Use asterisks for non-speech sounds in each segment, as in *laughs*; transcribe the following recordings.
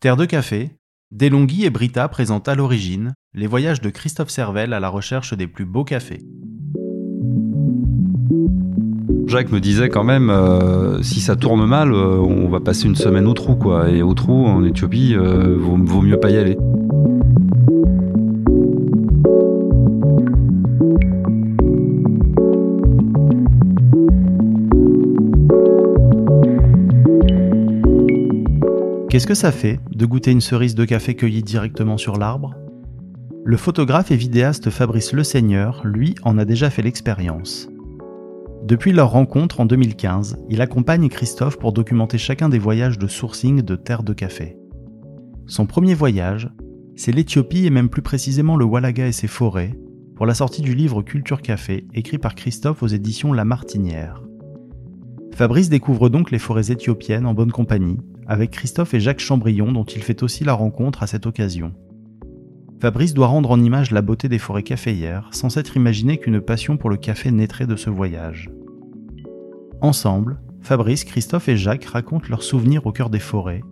Terre de café, Delonghi et Brita présentent à l'origine les voyages de Christophe Servel à la recherche des plus beaux cafés. Jacques me disait quand même, euh, si ça tourne mal, euh, on va passer une semaine au trou, quoi. Et au trou, en Éthiopie, euh, vaut, vaut mieux pas y aller. Qu'est-ce que ça fait de goûter une cerise de café cueillie directement sur l'arbre? Le photographe et vidéaste Fabrice Le Seigneur, lui, en a déjà fait l'expérience. Depuis leur rencontre en 2015, il accompagne Christophe pour documenter chacun des voyages de sourcing de terre de café. Son premier voyage, c'est l'Éthiopie et même plus précisément le Walaga et ses forêts, pour la sortie du livre Culture Café, écrit par Christophe aux éditions La Martinière. Fabrice découvre donc les forêts éthiopiennes en bonne compagnie, avec Christophe et Jacques Chambrion dont il fait aussi la rencontre à cette occasion. Fabrice doit rendre en image la beauté des forêts caféières, sans s'être imaginé qu'une passion pour le café naîtrait de ce voyage. Ensemble, Fabrice, Christophe et Jacques racontent leurs souvenirs au cœur des forêts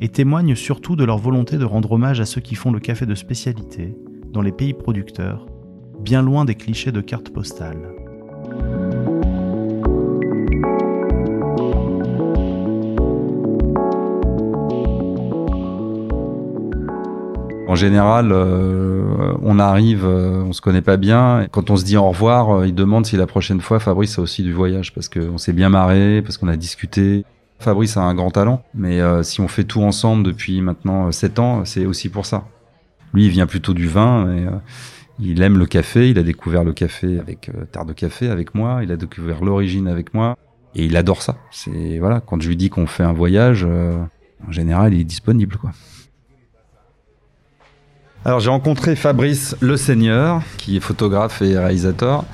et témoignent surtout de leur volonté de rendre hommage à ceux qui font le café de spécialité dans les pays producteurs, bien loin des clichés de cartes postales. Général, euh, on arrive, euh, on se connaît pas bien. Quand on se dit au revoir, euh, il demande si la prochaine fois Fabrice a aussi du voyage parce qu'on s'est bien marré, parce qu'on a discuté. Fabrice a un grand talent, mais si on fait tout ensemble depuis maintenant 7 ans, c'est aussi pour ça. Lui, il vient plutôt du vin. Et, il aime le café. Il a découvert le café avec Terre de Café avec moi. Il a découvert l'origine avec moi, et il adore ça. C'est voilà, quand je lui dis qu'on fait un voyage, en général, il est disponible, quoi. Alors j'ai rencontré Fabrice Le Seigneur, qui est photographe et réalisateur,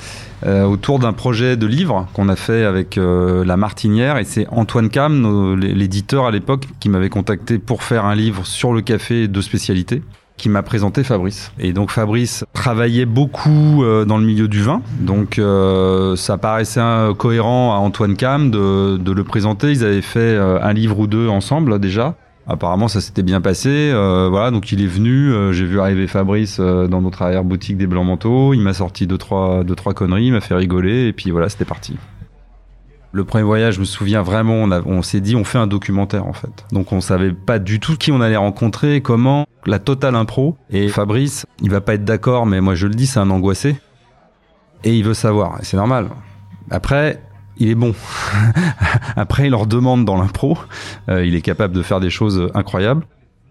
euh, autour d'un projet de livre qu'on a fait avec euh, La Martinière. Et c'est Antoine Cam, l'éditeur à l'époque, qui m'avait contacté pour faire un livre sur le café de spécialité qui m'a présenté Fabrice. Et donc Fabrice travaillait beaucoup euh, dans le milieu du vin, donc ça paraissait cohérent à Antoine Cam de, de, le présenter. Ils avaient fait un livre ou deux ensemble déjà. Apparemment, ça s'était bien passé. Euh, voilà, donc il est venu. Euh, j'ai vu arriver Fabrice euh, dans notre arrière boutique des Blancs Manteaux. Il m'a sorti deux trois, deux trois conneries, il m'a fait rigoler, et puis voilà, c'était parti. Le premier voyage, je me souviens vraiment, on, on s'est dit, on fait un documentaire en fait. Donc on savait pas du tout qui on allait rencontrer, comment, la totale impro. Et Fabrice, il va pas être d'accord, mais moi je le dis, c'est un angoissé. Et il veut savoir, et c'est normal. Après, il est bon. *laughs* Après, il leur demande dans l'impro. Euh, il est capable de faire des choses incroyables.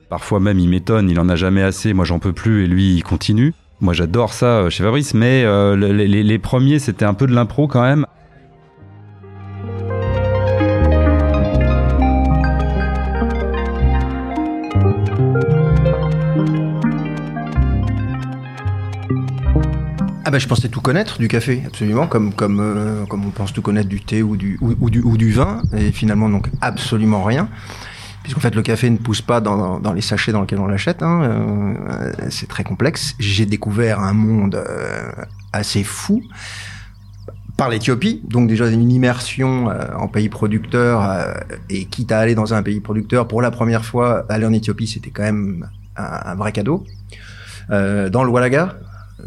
Parfois même, il m'étonne, il en a jamais assez. Moi, j'en peux plus et lui, il continue. Moi, j'adore ça euh, chez Fabrice, mais euh, les, premiers, c'était un peu de l'impro quand même. Ah bah, je pensais tout connaître du café, absolument, comme, comme, euh, comme on pense tout connaître du thé ou du, ou, du, ou du vin, et finalement donc absolument rien. Puisqu'en fait le café ne pousse pas dans, dans les sachets dans lesquels on l'achète, hein, euh, c'est très complexe. J'ai découvert un monde euh, assez fou par l'Éthiopie, donc déjà une immersion en pays producteur, et quitte à aller dans un pays producteur, pour la première fois, aller en Éthiopie, c'était quand même un, un vrai cadeau. dans le Walaga,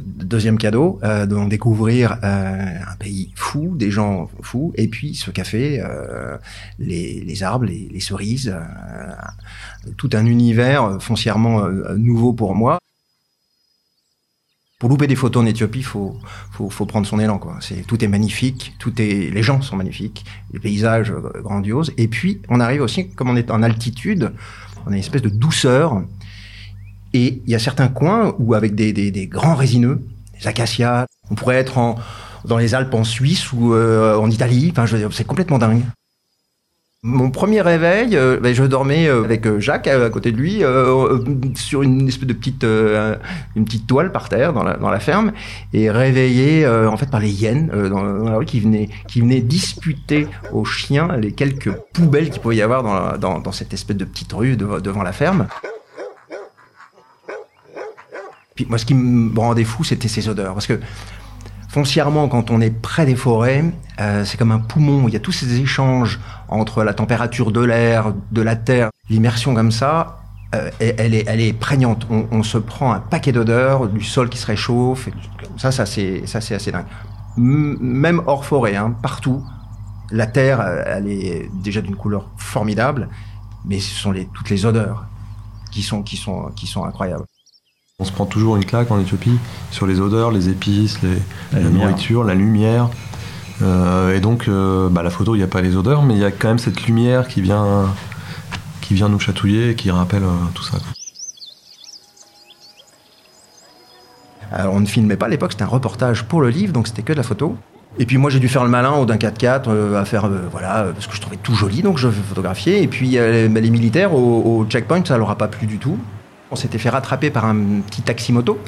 Deuxième cadeau, euh, donc découvrir euh, un pays fou, des gens fous, et puis ce café, euh, les, les, arbres, les, les cerises, euh, tout un univers foncièrement nouveau pour moi. Pour louper des photos en Éthiopie, faut, faut, faut prendre son élan. Quoi. C'est, tout est magnifique, tout est, les gens sont magnifiques, les paysages grandioses. Et puis, on arrive aussi, comme on est en altitude, on a une espèce de douceur et il y a certains coins où, avec des, grands résineux, des acacias, on pourrait être dans les Alpes en Suisse ou euh, en Italie. Enfin, c'est complètement dingue. Mon premier réveil, euh, ben, je dormais euh, avec Jacques à côté de lui sur une espèce de petite une petite toile par terre dans la, ferme et réveillé en fait par les hyènes dans, la rue qui venaient qui venaient disputer aux chiens les quelques poubelles qu'il pouvait y avoir dans, dans, dans cette espèce de petite rue devant la ferme. Puis moi, ce qui me rendait fou, c'était ces odeurs. Parce que foncièrement, quand on est près des forêts, euh, c'est comme un poumon. Il y a tous ces échanges entre la température de l'air, de la terre, l'immersion comme ça. euh, elle, est, elle est prégnante. On, se prend un paquet d'odeurs, du sol qui se réchauffe. ça, ça c'est, ça c'est assez dingue. même hors forêt, hein, partout, la terre, elle est déjà d'une couleur formidable, mais ce sont les, toutes les odeurs qui sont, qui sont, qui sont incroyables. On se prend toujours une claque en Éthiopie sur les odeurs, les épices, les, la, nourriture, la lumière. Euh, et donc, euh, bah, la photo, il n'y a pas les odeurs, mais il y a quand même cette lumière qui vient, qui vient nous chatouiller et qui rappelle euh, tout ça. Alors, on ne filmait pas à l'époque, c'était un reportage pour le livre, donc c'était que de la photo. Et puis moi j'ai dû faire le malin au d'un 4x4 à faire voilà parce que je trouvais tout joli donc je photographiais et puis les, militaires au, au, checkpoint ça leur a pas plu du tout on s'était fait rattraper par un petit taxi-moto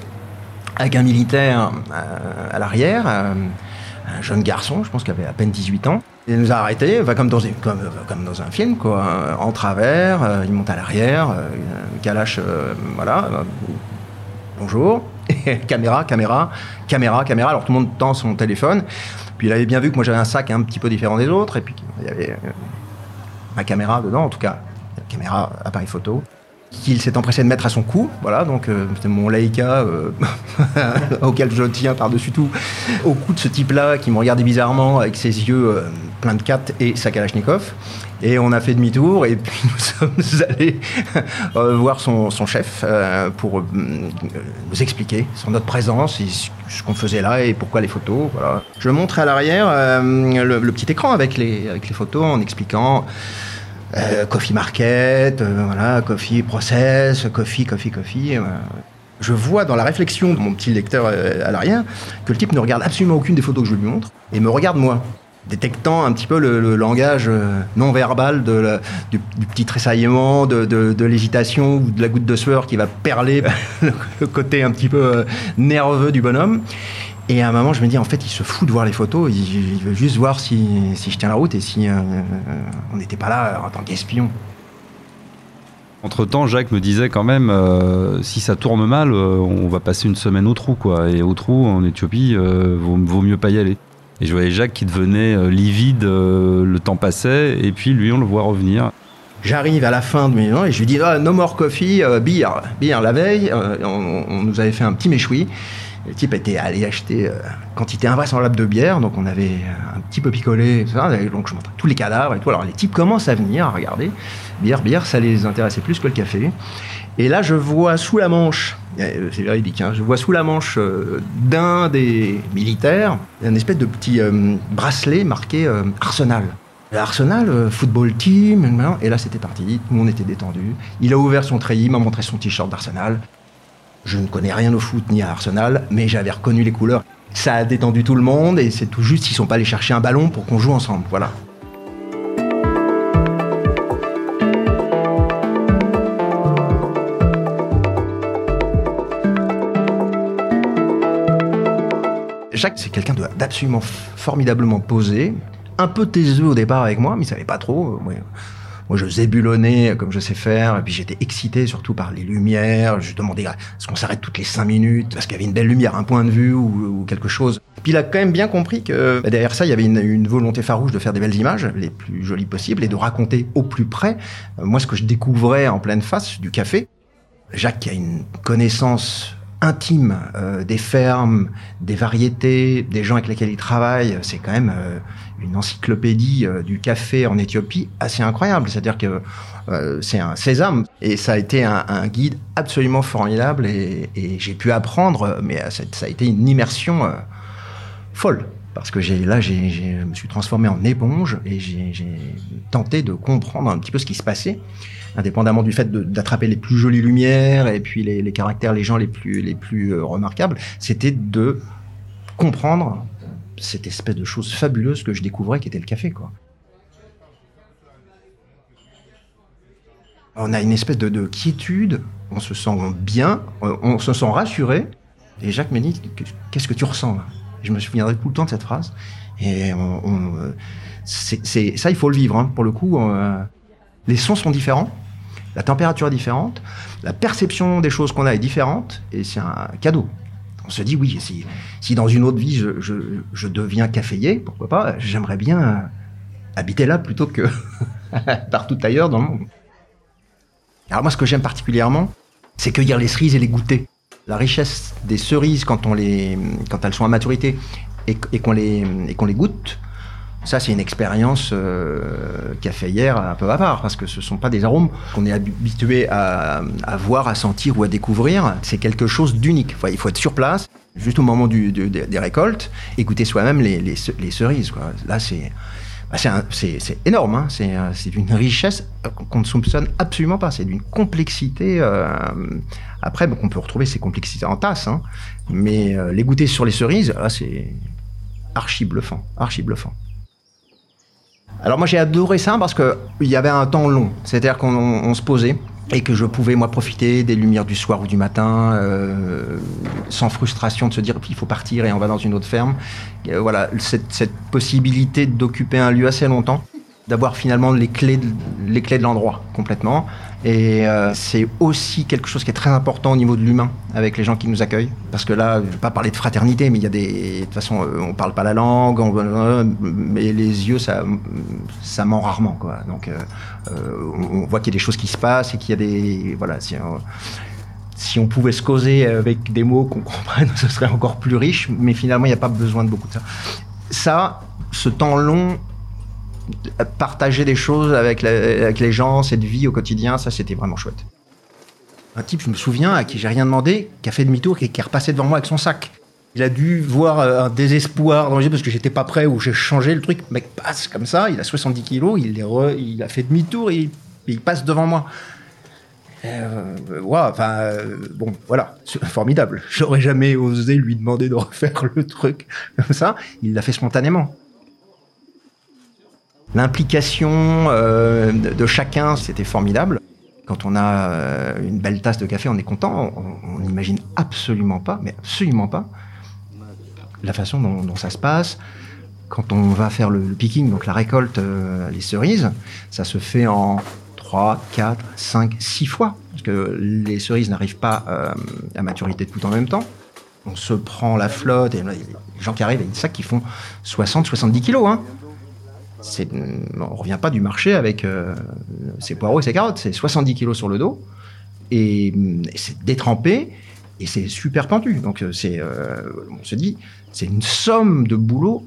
avec un militaire euh, à l'arrière, euh, un jeune garçon, je pense qu'il avait à peine 18 ans. Il nous a arrêtés, comme, dans, comme, dans un film, quoi, en travers, euh, il monte à l'arrière, Kalash, voilà, bonjour, *laughs* caméra, caméra, caméra, caméra, alors tout le monde tend son téléphone, puis il avait bien vu que moi j'avais un sac un petit peu différent des autres, et puis il y avait ma caméra dedans, en tout cas, caméra, appareil photo qu'il s'est empressé de mettre à son cou. Voilà, donc euh, mon Leica euh, *laughs* auquel je tiens par-dessus tout, au cou de ce type-là qui me regardait bizarrement avec ses yeux euh, pleins de cartes et sa Kalachnikov. Et on a fait demi-tour et puis *laughs* nous sommes allés voir son, chef pour nous expliquer sur notre présence et ce qu'on faisait là et pourquoi les photos. Voilà. Je montrais à l'arrière le, le, petit écran avec les, avec les photos en expliquant euh, coffee market, euh, voilà, coffee process, coffee, coffee, coffee. Euh. Je vois dans la réflexion de mon petit lecteur à l'arrière que le type ne regarde absolument aucune des photos que je lui montre et me regarde moi détectant un petit peu le, langage non verbal du, petit tressaillement, de, l'hésitation ou de la goutte de sueur qui va perler *laughs* le côté un petit peu nerveux du bonhomme. Et à un moment, je me dis, en fait, il se fout de voir les photos. Il, veut juste voir si, si, je tiens la route et si euh, on n'était pas là en tant qu'espion. Entre-temps, Jacques me disait quand même, euh, si ça tourne mal, euh, on va passer une semaine au trou, quoi. Et au trou, en Éthiopie, vaut, vaut, mieux pas y aller. Et je voyais Jacques qui devenait livide, le temps passait, et puis lui, on le voit revenir. J'arrive à la fin de mes ans et je lui dis, ah, no more coffee, beer. Beer, la veille, on, on, nous avait fait un petit méchoui. Le type était allé acheter euh, quantité invraisemblable de bière, donc on avait un petit peu picolé, donc je montre tous les cadavres et tout. Alors les types commencent à venir, à regarder. Bière, bière, ça les intéressait plus que le café. Et là, je vois sous la manche, euh, c'est véridique, hein, je vois sous la manche euh, d'un des militaires un espèce de petit bracelet marqué Arsenal. Arsenal, football team, et là c'était parti, tout le monde était détendu. Il a ouvert son treillis, m'a montré son t-shirt d'Arsenal. Je ne connais rien au foot ni à Arsenal, mais j'avais reconnu les couleurs. Ça a détendu tout le monde et c'est tout juste s'ils sont pas allés chercher un ballon pour qu'on joue ensemble. Voilà. Jacques, c'est quelqu'un d'absolument formidablement posé, un peu taiseux au départ avec moi, mais il savait pas trop. Moi, je zébulonnais comme je sais faire, et puis j'étais excité surtout par les lumières. Je demandais est-ce qu'on s'arrête toutes les cinq minutes parce qu'il y avait une belle lumière, un point de vue ou, quelque chose. Puis il a quand même bien compris que bah, derrière ça, il y avait une, volonté farouche de faire des belles images, les plus jolies possibles, et de raconter au plus près, euh, moi, ce que je découvrais en pleine face du café. Jacques qui a une connaissance intime euh, des fermes, des variétés, des gens avec lesquels il travaille. C'est quand même euh, une encyclopédie euh, du café en Éthiopie assez incroyable. C'est-à-dire que c'est un sésame et ça a été un, guide absolument formidable et, j'ai pu apprendre, mais ça, a été une immersion folle. Parce que là, je me suis transformé en éponge et j'ai tenté de comprendre un petit peu ce qui se passait indépendamment du fait d'attraper les plus jolies lumières et puis les, caractères, les gens les plus, les plus euh, remarquables, c'était de comprendre cette espèce de chose fabuleuse que je découvrais qui était le café, quoi. On a une espèce de, quiétude, on se sent bien, on, se sent rassuré. Et Jacques m'a dit Qu'est-ce que tu ressens là? Je me souviendrai tout le temps de cette phrase. Et ça, il faut le vivre. Hein. Pour le coup, euh, les sons sont différents la température est différente, la perception des choses qu'on a est différente, et c'est un cadeau. On se dit, oui, si, dans une autre vie, je, deviens caféier, pourquoi pas, j'aimerais bien habiter là plutôt que *laughs* partout ailleurs dans le monde. Alors moi, ce que j'aime particulièrement, c'est cueillir les cerises et les goûter. La richesse des cerises quand, elles sont à maturité et qu'on les goûte, ça, c'est une expérience euh, hier un peu à parce que ce ne sont pas des arômes qu'on est habitué à, voir, à sentir ou à découvrir. C'est quelque chose d'unique. Il faut être sur place, juste au moment des récoltes, et goûter soi-même les, cerises. Là, c'est bah, énorme. Hein. C'est d'une richesse qu'on ne soupçonne absolument pas. C'est d'une complexité. Euh, après, on peut retrouver ces complexités en tasse, hein. mais euh, les goûter sur les cerises, là, c'est archi bluffant, archi bluffant. Alors moi j'ai adoré ça parce qu'il y avait un temps long, c'est-à-dire qu'on se posait et que je pouvais moi profiter des lumières du soir ou du matin euh, sans frustration de se dire il faut partir et on va dans une autre ferme. Euh, voilà cette, possibilité d'occuper un lieu assez longtemps d'avoir finalement les clés de l'endroit complètement. Et euh, c'est aussi quelque chose qui est très important au niveau de l'humain avec les gens qui nous accueillent. Parce que là, je vais pas parler de fraternité, mais il y a des. De toute façon, euh, on parle pas la langue, on, mais les yeux, ça, ça ment rarement, quoi. Donc, euh, on, voit qu'il y a des choses qui se passent et qu'il y a des. Voilà. Si on pouvait se causer avec des mots qu'on *laughs* comprenne, ce serait encore plus riche, mais finalement, il n'y a pas besoin de beaucoup de ça. Ça, ce temps long, partager des choses avec, les gens, cette vie au quotidien, ça c'était vraiment chouette. Un type, je me souviens, à qui j'ai rien demandé, qui a fait demi-tour et qui est repassé devant moi avec son sac. Il a dû voir un désespoir dans les yeux parce que j'étais pas prêt ou j'ai changé le truc. Le mec passe comme ça, il a 70 kilos, il, re, il a fait demi-tour et il, passe devant moi. Euh, ouais, enfin, euh, bon, voilà, formidable. J'aurais jamais osé lui demander de refaire le truc comme ça. Il l'a fait spontanément. L'implication euh, de chacun, c'était formidable. Quand on a euh, une belle tasse de café, on est content. On n'imagine absolument pas, mais absolument pas, la façon dont, ça se passe. Quand on va faire le, picking, donc la récolte, euh, les cerises, ça se fait en 3, 4, 5, 6 fois. Parce que les cerises n'arrivent pas à maturité tout en même temps. On se prend la flotte, et les gens qui arrivent avec des sacs qui font 60, 70 kilos. Hein on revient pas du marché avec euh, ses poireaux et ses carottes. C'est 70 kilos sur le dos et, c'est détrempé et c'est super pentu. Donc euh, c'est, euh, on se dit, c'est une somme de boulot,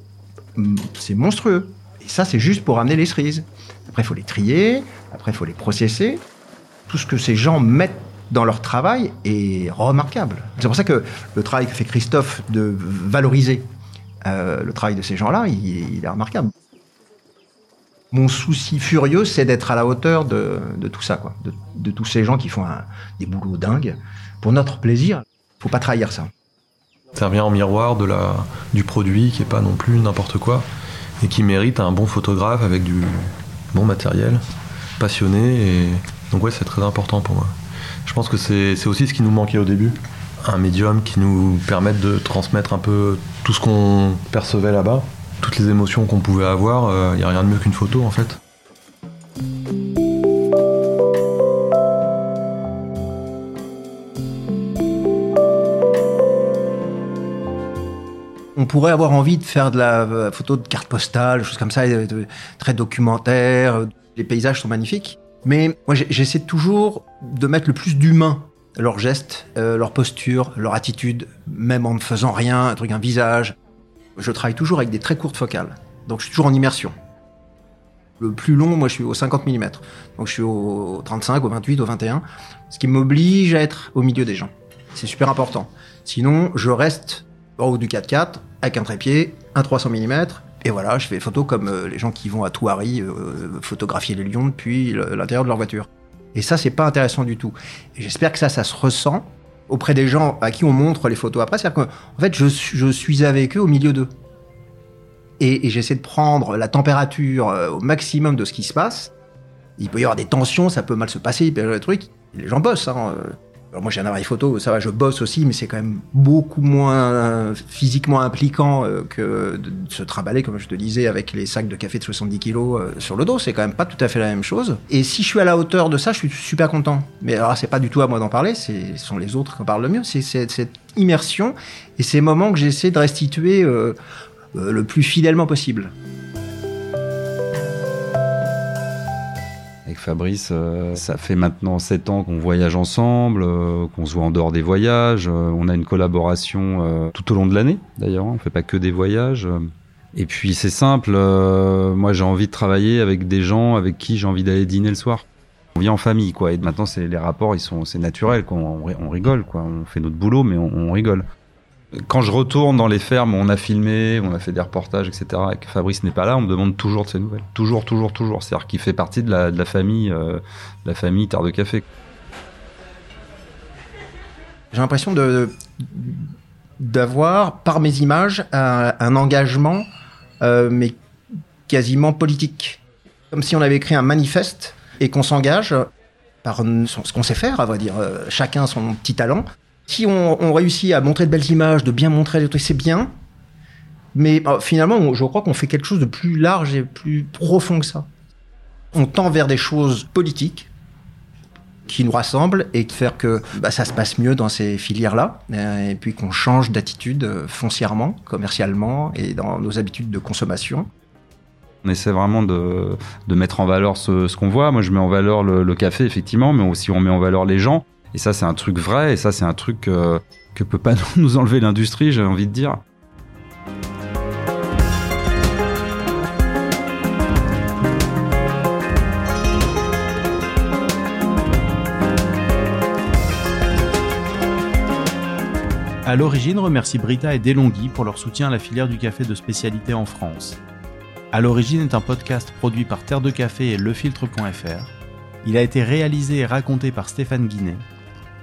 mm, c'est monstrueux. Et ça, c'est juste pour amener les cerises. Après, il faut les trier. Après, il faut les processer. Tout ce que ces gens mettent dans leur travail est remarquable. C'est pour ça que le travail que fait Christophe de valoriser euh, le travail de ces gens-là, il est remarquable mon souci furieux, c'est d'être à la hauteur de, tout ça. De, tous ces gens qui font des boulots dingues pour notre plaisir. Faut pas trahir ça. Ça revient en miroir du produit qui est pas non plus n'importe quoi et qui mérite un bon photographe avec du bon matériel, passionné. Et... Donc ouais, c'est très important pour moi. Je pense que c'est aussi ce qui nous manquait au début. Un médium qui nous permette de transmettre un peu tout ce qu'on percevait là-bas toutes les émotions qu'on pouvait avoir, il euh, n'y a rien de mieux qu'une photo en fait. On pourrait avoir envie de faire de la euh, photo de carte postale, choses comme ça, très documentaire. Les paysages sont magnifiques. Mais moi, j'essaie toujours de mettre le plus d'humain leurs gestes, euh, leur posture, leur attitude, même en ne faisant rien, un truc, un visage je travaille toujours avec des très courtes focales. Donc je suis toujours en immersion. Le plus long, moi je suis au 50 mm. Donc je suis au 35, au 28, au 21. Ce qui m'oblige à être au milieu des gens. C'est super important. Sinon, je reste en haut du 4x4 avec un trépied, un 300 mm. Et voilà, je fais photos comme euh, les gens qui vont à Touari euh, photographier les lions depuis l'intérieur de leur voiture. Et ça, c'est pas intéressant du tout. J'espère que ça, ça se ressent auprès des gens à qui on montre les photos après. C'est-à-dire qu'en fait, je, suis avec eux au milieu d'eux. Et, et j'essaie de prendre la température euh, au maximum de ce qui se passe. Il peut y avoir des tensions, ça peut mal se passer, il peut y avoir des trucs. Les gens bossent. Hein. Alors moi j'ai un appareil photo, ça va, je bosse aussi, mais c'est quand même beaucoup moins physiquement impliquant euh, que de se trimballer, comme je te disais, avec les sacs de café de 70 kilos euh, sur le dos. C'est quand même pas tout à fait la même chose. Et si je suis à la hauteur de ça, je suis super content. Mais alors c'est pas du tout à moi d'en parler, ce sont les autres qui en parlent le mieux. C'est cette immersion et ces moments que j'essaie de restituer euh, le plus fidèlement possible. Fabrice, euh, ça fait maintenant 7 ans qu'on voyage ensemble, euh, qu'on se voit en dehors des voyages. Euh, on a une collaboration tout au long de l'année, d'ailleurs. On fait pas que des voyages. Et puis c'est simple, moi j'ai envie de travailler avec des gens avec qui j'ai envie d'aller dîner le soir. On vit en famille, quoi. Et maintenant, c'est les rapports, ils sont, c'est naturel, quoi. On, rigole, quoi. On fait notre boulot, mais on rigole quand je retourne dans les fermes, on a filmé, on a fait des reportages, etc. Et que Fabrice n'est pas là, on me demande toujours de ses nouvelles. Toujours, toujours, toujours. C'est-à-dire qu'il fait partie de la, famille, euh, la famille Terre de Café. J'ai l'impression de d'avoir, par mes images, un, engagement, euh, mais quasiment politique. Comme si on avait écrit un manifeste et qu'on s'engage par ce qu'on sait faire, à vrai dire, euh, chacun son petit talent, si on, réussit à montrer de belles images, de bien montrer les trucs, c'est bien. Mais euh, finalement, je crois qu'on fait quelque chose de plus large et plus profond que ça. On tend vers des choses politiques qui nous rassemblent et qui faire que bah, ça se passe mieux dans ces filières-là, euh, et puis qu'on change d'attitude euh, foncièrement, commercialement et dans nos habitudes de consommation. On essaie vraiment de, mettre en valeur ce, qu'on voit. Moi, je mets en valeur le, café, effectivement, mais aussi on met en valeur les gens. Et ça, c'est un truc vrai, et ça, c'est un truc euh, que peut pas *laughs* nous enlever l'industrie, j'ai envie de dire. À l'origine, remercie Brita et Delonghi pour leur soutien à la filière du café de spécialité en France. À l'origine est un podcast produit par Terre de Café et lefiltre.fr. Il a été réalisé et raconté par Stéphane Guinet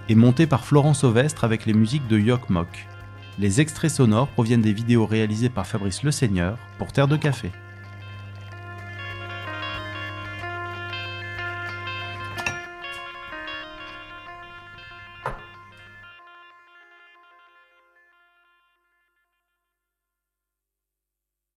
et monté par Florence Ovestre avec les musiques de Yok Mok. Les extraits sonores proviennent des vidéos réalisées par Fabrice Le Seigneur pour Terre de Café.